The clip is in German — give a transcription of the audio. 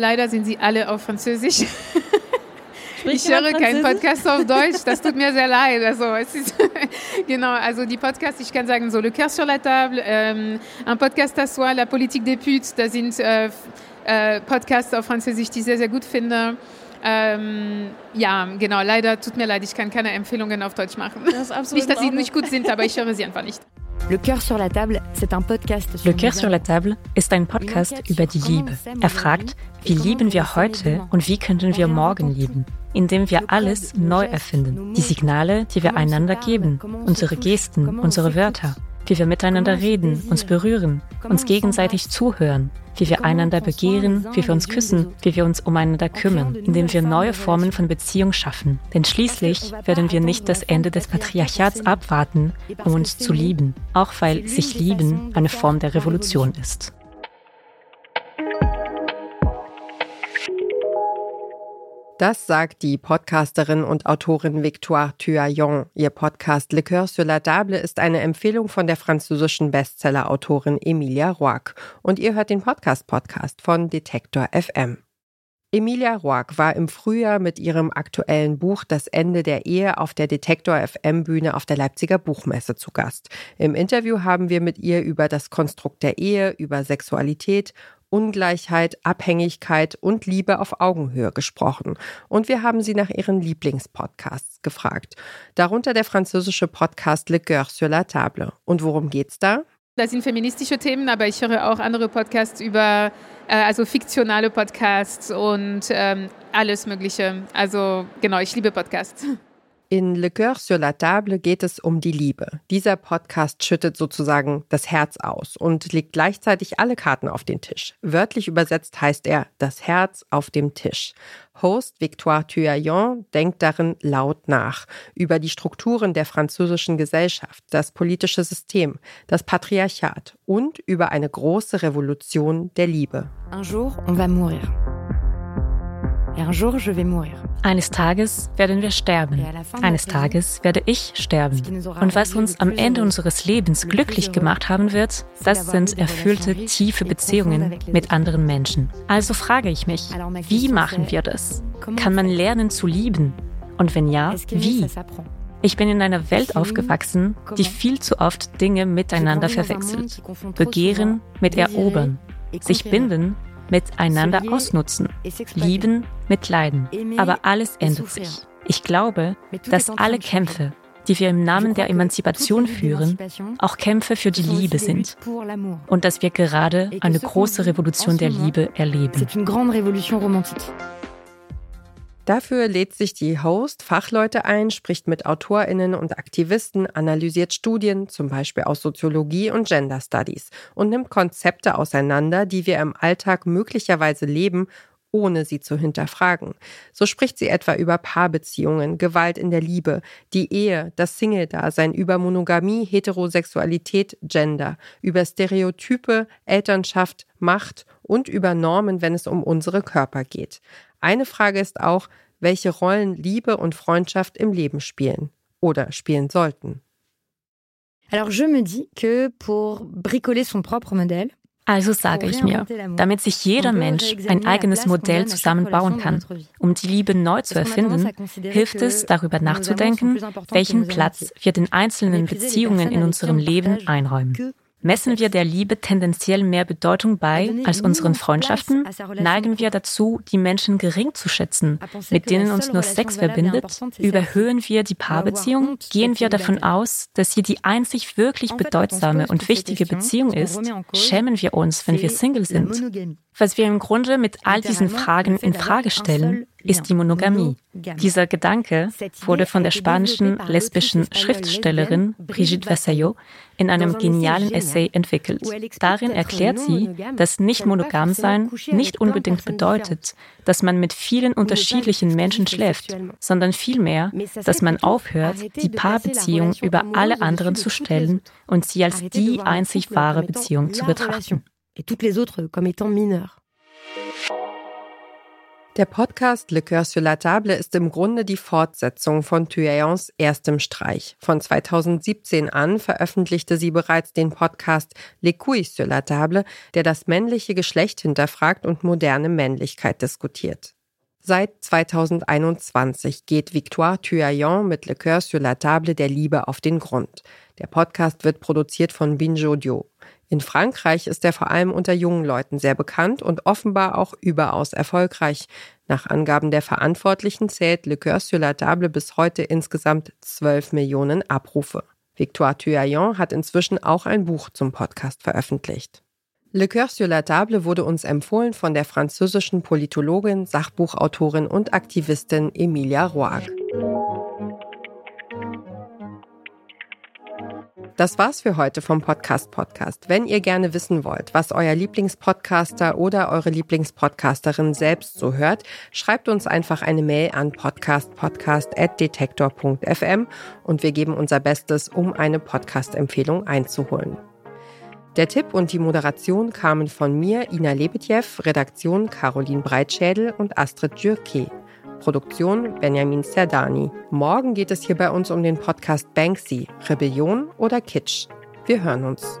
Leider sind sie alle auf Französisch. ich höre keinen Podcast auf Deutsch, das tut mir sehr leid. Also, es ist genau, also die Podcasts, ich kann sagen, so Le Coeur sur la Table, ähm, un Podcast à soi, La Politique des Putes, da sind äh, äh, Podcasts auf Französisch, die ich sehr, sehr gut finde. Ähm, ja, genau, leider tut mir leid, ich kann keine Empfehlungen auf Deutsch machen. Das nicht, dass sie nicht gut sind, aber ich höre sie einfach nicht. Le cœur sur la table, c'est un podcast. Le cœur sur la table ist ein Podcast über die Liebe. Er fragt, wie lieben wir heute und wie könnten wir morgen lieben? Indem wir alles neu erfinden. Die Signale, die wir einander geben, unsere Gesten, unsere Wörter wie wir miteinander reden, uns berühren, uns gegenseitig zuhören, wie wir einander begehren, wie wir uns küssen, wie wir uns umeinander kümmern, indem wir neue Formen von Beziehung schaffen. Denn schließlich werden wir nicht das Ende des Patriarchats abwarten, um uns zu lieben, auch weil sich lieben eine Form der Revolution ist. Das sagt die Podcasterin und Autorin Victoire Thuaillon. Ihr Podcast Le Coeur sur la Table ist eine Empfehlung von der französischen Bestseller-Autorin Emilia Roark. Und ihr hört den Podcast-Podcast von Detektor FM. Emilia Roark war im Frühjahr mit ihrem aktuellen Buch Das Ende der Ehe auf der Detektor FM Bühne auf der Leipziger Buchmesse zu Gast. Im Interview haben wir mit ihr über das Konstrukt der Ehe, über Sexualität Ungleichheit, Abhängigkeit und Liebe auf Augenhöhe gesprochen. Und wir haben sie nach ihren Lieblingspodcasts gefragt. Darunter der französische Podcast Le Coeur sur la Table. Und worum geht's da? Das sind feministische Themen, aber ich höre auch andere Podcasts über, äh, also fiktionale Podcasts und ähm, alles Mögliche. Also genau, ich liebe Podcasts. In Le Coeur sur la Table geht es um die Liebe. Dieser Podcast schüttet sozusagen das Herz aus und legt gleichzeitig alle Karten auf den Tisch. Wörtlich übersetzt heißt er das Herz auf dem Tisch. Host Victoire Thuaillon denkt darin laut nach über die Strukturen der französischen Gesellschaft, das politische System, das Patriarchat und über eine große Revolution der Liebe. Un jour, on va mourir. Eines Tages werden wir sterben. Eines Tages werde ich sterben. Und was uns am Ende unseres Lebens glücklich gemacht haben wird, das sind erfüllte, tiefe Beziehungen mit anderen Menschen. Also frage ich mich, wie machen wir das? Kann man lernen zu lieben? Und wenn ja, wie? Ich bin in einer Welt aufgewachsen, die viel zu oft Dinge miteinander verwechselt. Begehren mit erobern. Sich binden miteinander ausnutzen, lieben mit Leiden. Aber alles ändert sich. Ich glaube, dass alle Kämpfe, die wir im Namen der Emanzipation führen, auch Kämpfe für die Liebe sind. Und dass wir gerade eine große Revolution der Liebe erleben. Dafür lädt sich die Host Fachleute ein, spricht mit AutorInnen und Aktivisten, analysiert Studien, zum Beispiel aus Soziologie und Gender Studies, und nimmt Konzepte auseinander, die wir im Alltag möglicherweise leben, ohne sie zu hinterfragen. So spricht sie etwa über Paarbeziehungen, Gewalt in der Liebe, die Ehe, das Single-Dasein, über Monogamie, Heterosexualität, Gender, über Stereotype, Elternschaft, Macht und über Normen, wenn es um unsere Körper geht. Eine Frage ist auch, welche Rollen Liebe und Freundschaft im Leben spielen oder spielen sollten. Alors je me dis que pour bricoler son propre modèle, also sage ich mir, damit sich jeder Mensch ein eigenes Modell zusammenbauen kann, um die Liebe neu zu erfinden, hilft es, darüber nachzudenken, welchen Platz wir den einzelnen Beziehungen in unserem Leben einräumen. Messen wir der Liebe tendenziell mehr Bedeutung bei als unseren Freundschaften? Neigen wir dazu, die Menschen gering zu schätzen, mit denen uns nur Sex verbindet? Überhöhen wir die Paarbeziehung? Gehen wir davon aus, dass sie die einzig wirklich bedeutsame und wichtige Beziehung ist? Schämen wir uns, wenn wir Single sind? Was wir im Grunde mit all diesen Fragen in Frage stellen, ist die Monogamie. Dieser Gedanke wurde von der spanischen lesbischen Schriftstellerin Brigitte Vassayot in einem genialen Essay entwickelt. Darin erklärt sie, dass nicht monogam sein nicht unbedingt bedeutet, dass man mit vielen unterschiedlichen Menschen schläft, sondern vielmehr, dass man aufhört, die Paarbeziehung über alle anderen zu stellen und sie als die einzig wahre Beziehung zu betrachten. Et toutes les autres comme étant mineures. Der Podcast Le Coeur sur la Table ist im Grunde die Fortsetzung von Thuayons erstem Streich. Von 2017 an veröffentlichte sie bereits den Podcast Les Couilles sur la Table, der das männliche Geschlecht hinterfragt und moderne Männlichkeit diskutiert. Seit 2021 geht Victoire Thuayon mit Le Coeur sur la Table der Liebe auf den Grund. Der Podcast wird produziert von Binge Audio. In Frankreich ist er vor allem unter jungen Leuten sehr bekannt und offenbar auch überaus erfolgreich. Nach Angaben der Verantwortlichen zählt Le Coeur sur la Table bis heute insgesamt 12 Millionen Abrufe. Victoire Thuayon hat inzwischen auch ein Buch zum Podcast veröffentlicht. Le Coeur sur la Table wurde uns empfohlen von der französischen Politologin, Sachbuchautorin und Aktivistin Emilia Roag. Das war's für heute vom Podcast Podcast. Wenn ihr gerne wissen wollt, was euer Lieblingspodcaster oder eure Lieblingspodcasterin selbst so hört, schreibt uns einfach eine Mail an podcastpodcast@detektor.fm und wir geben unser Bestes, um eine Podcast-Empfehlung einzuholen. Der Tipp und die Moderation kamen von mir, Ina Lebetjew, Redaktion Caroline Breitschädel und Astrid Dürke. Produktion Benjamin Serdani. Morgen geht es hier bei uns um den Podcast Banksy, Rebellion oder Kitsch. Wir hören uns.